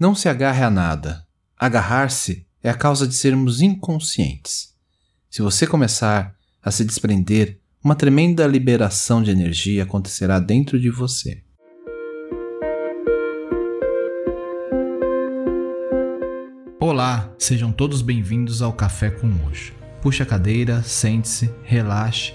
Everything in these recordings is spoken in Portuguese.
Não se agarre a nada. Agarrar-se é a causa de sermos inconscientes. Se você começar a se desprender, uma tremenda liberação de energia acontecerá dentro de você. Olá, sejam todos bem-vindos ao Café com Hoje. Puxe a cadeira, sente-se, relaxe,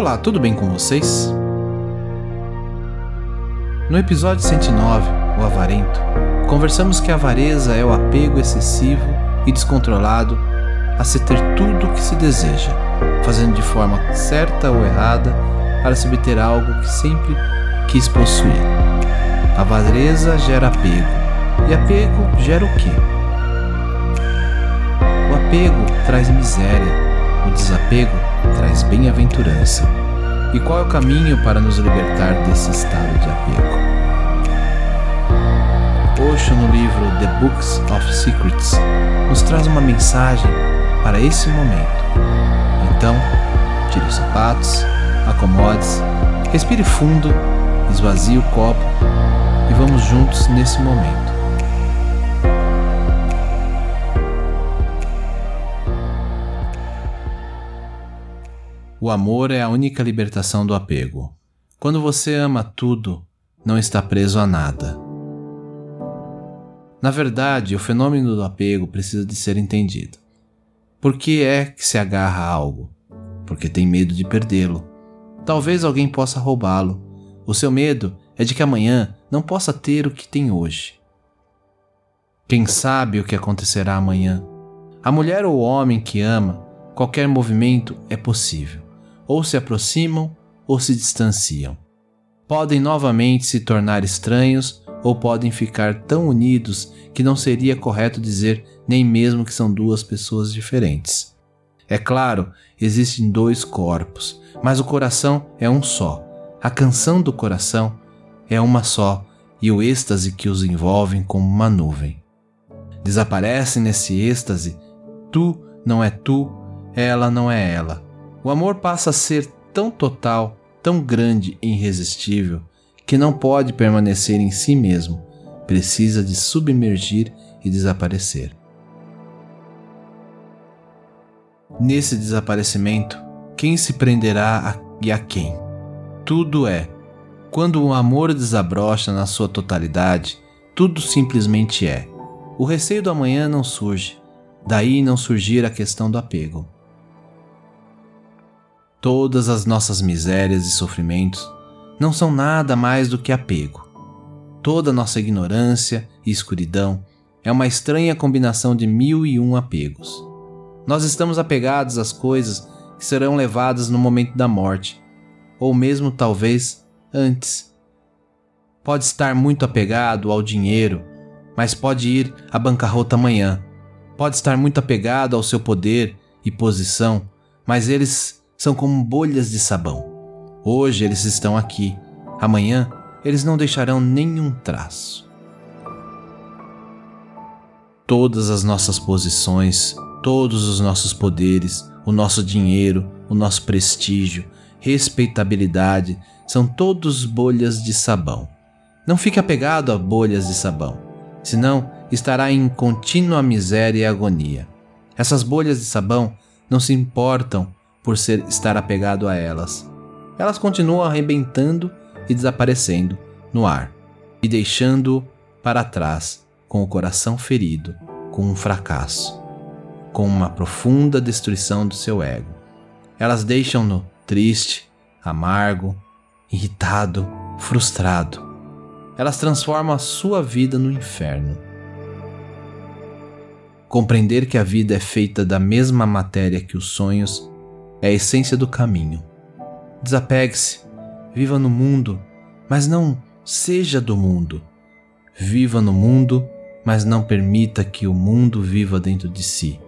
Olá, tudo bem com vocês? No episódio 109, O Avarento, conversamos que a avareza é o apego excessivo e descontrolado a se ter tudo o que se deseja, fazendo de forma certa ou errada para se obter algo que sempre quis possuir. A avareza gera apego, e apego gera o quê? O apego traz miséria, o desapego traz bem-aventurança. E qual é o caminho para nos libertar desse estado de apego? Osho, no livro The Books of Secrets, nos traz uma mensagem para esse momento. Então, tire os sapatos, acomode-se, respire fundo, esvazie o copo e vamos juntos nesse momento. O amor é a única libertação do apego. Quando você ama tudo, não está preso a nada. Na verdade, o fenômeno do apego precisa de ser entendido. Por que é que se agarra a algo? Porque tem medo de perdê-lo. Talvez alguém possa roubá-lo. O seu medo é de que amanhã não possa ter o que tem hoje. Quem sabe o que acontecerá amanhã? A mulher ou o homem que ama, qualquer movimento é possível ou se aproximam ou se distanciam. Podem novamente se tornar estranhos ou podem ficar tão unidos que não seria correto dizer nem mesmo que são duas pessoas diferentes. É claro, existem dois corpos, mas o coração é um só. A canção do coração é uma só e o êxtase que os envolve como uma nuvem. Desaparece nesse êxtase, tu não é tu, ela não é ela o amor passa a ser tão total, tão grande e irresistível, que não pode permanecer em si mesmo, precisa de submergir e desaparecer. Nesse desaparecimento, quem se prenderá a, e a quem? Tudo é. Quando o amor desabrocha na sua totalidade, tudo simplesmente é. O receio do amanhã não surge, daí não surgir a questão do apego. Todas as nossas misérias e sofrimentos não são nada mais do que apego. Toda nossa ignorância e escuridão é uma estranha combinação de mil e um apegos. Nós estamos apegados às coisas que serão levadas no momento da morte, ou mesmo talvez antes. Pode estar muito apegado ao dinheiro, mas pode ir à bancarrota amanhã. Pode estar muito apegado ao seu poder e posição, mas eles são como bolhas de sabão. Hoje eles estão aqui, amanhã eles não deixarão nenhum traço. Todas as nossas posições, todos os nossos poderes, o nosso dinheiro, o nosso prestígio, respeitabilidade são todos bolhas de sabão. Não fique apegado a bolhas de sabão, senão estará em contínua miséria e agonia. Essas bolhas de sabão não se importam por ser, estar apegado a elas. Elas continuam arrebentando e desaparecendo no ar e deixando para trás com o coração ferido, com um fracasso, com uma profunda destruição do seu ego. Elas deixam-no triste, amargo, irritado, frustrado. Elas transformam a sua vida no inferno. Compreender que a vida é feita da mesma matéria que os sonhos é a essência do caminho. Desapegue-se, viva no mundo, mas não seja do mundo. Viva no mundo, mas não permita que o mundo viva dentro de si.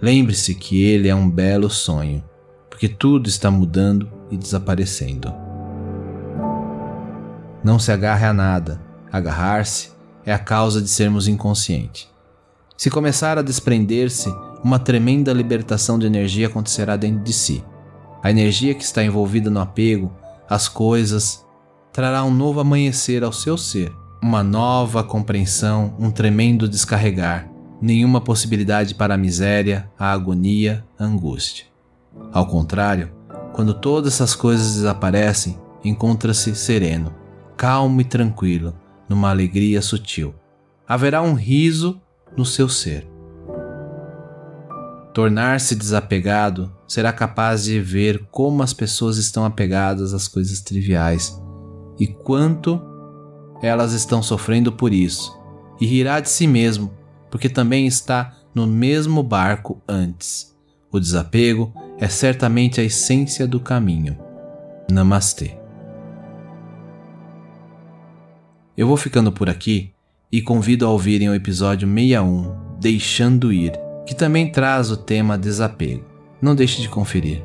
Lembre-se que ele é um belo sonho, porque tudo está mudando e desaparecendo. Não se agarre a nada. Agarrar-se é a causa de sermos inconscientes. Se começar a desprender-se, uma tremenda libertação de energia acontecerá dentro de si. A energia que está envolvida no apego às coisas trará um novo amanhecer ao seu ser, uma nova compreensão, um tremendo descarregar, nenhuma possibilidade para a miséria, a agonia, a angústia. Ao contrário, quando todas essas coisas desaparecem, encontra-se sereno, calmo e tranquilo, numa alegria sutil. Haverá um riso no seu ser. Tornar-se desapegado será capaz de ver como as pessoas estão apegadas às coisas triviais e quanto elas estão sofrendo por isso, e rirá de si mesmo, porque também está no mesmo barco antes. O desapego é certamente a essência do caminho. Namastê. Eu vou ficando por aqui e convido a ouvirem o episódio 61, Deixando Ir, que também traz o tema desapego. Não deixe de conferir.